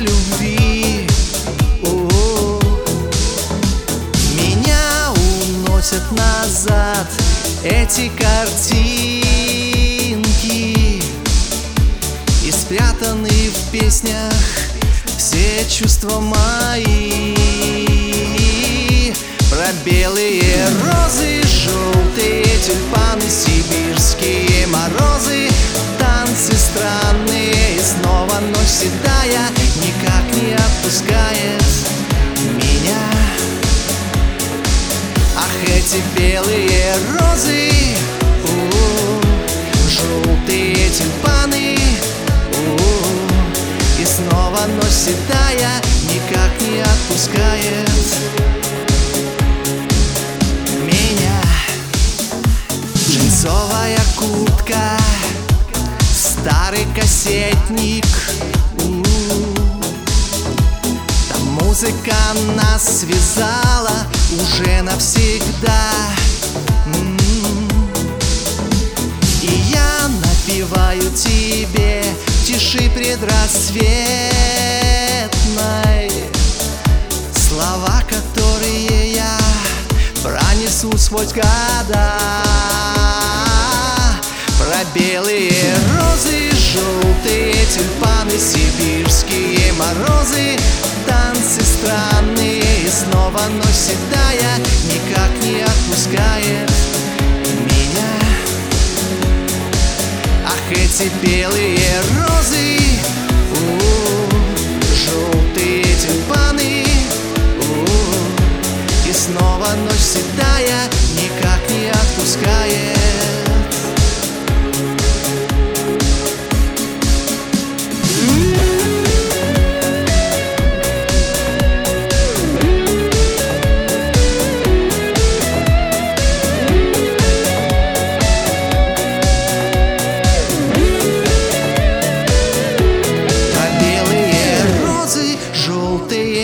любви. О, Меня уносят назад эти картинки. И спрятаны в песнях все чувства мои. Про белые розы, желтые тюльпаны Сибири отпускает меня. Ах, эти белые розы Желтые тюльпаны И снова ночь седая Никак не отпускает Меня. Джинсовая куртка Старый кассетник музыка нас связала Уже навсегда. И я напиваю тебе Тиши предрассветной Слова, которые я Пронесу сквозь года белые розы, желтые тюльпаны Сибирские морозы. Танцы странные И снова ночь седая Никак не отпускает эти белые розы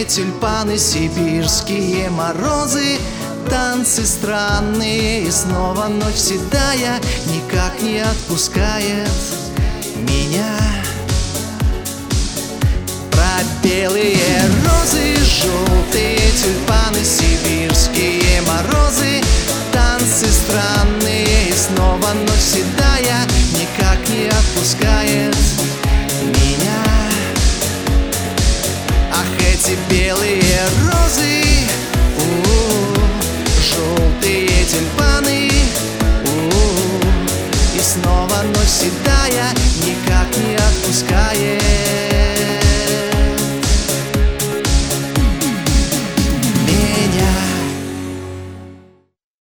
тюльпаны, сибирские морозы Танцы странные и снова ночь седая Никак не отпускает меня. Про белые розы, желтые тюльпаны Сибирские белые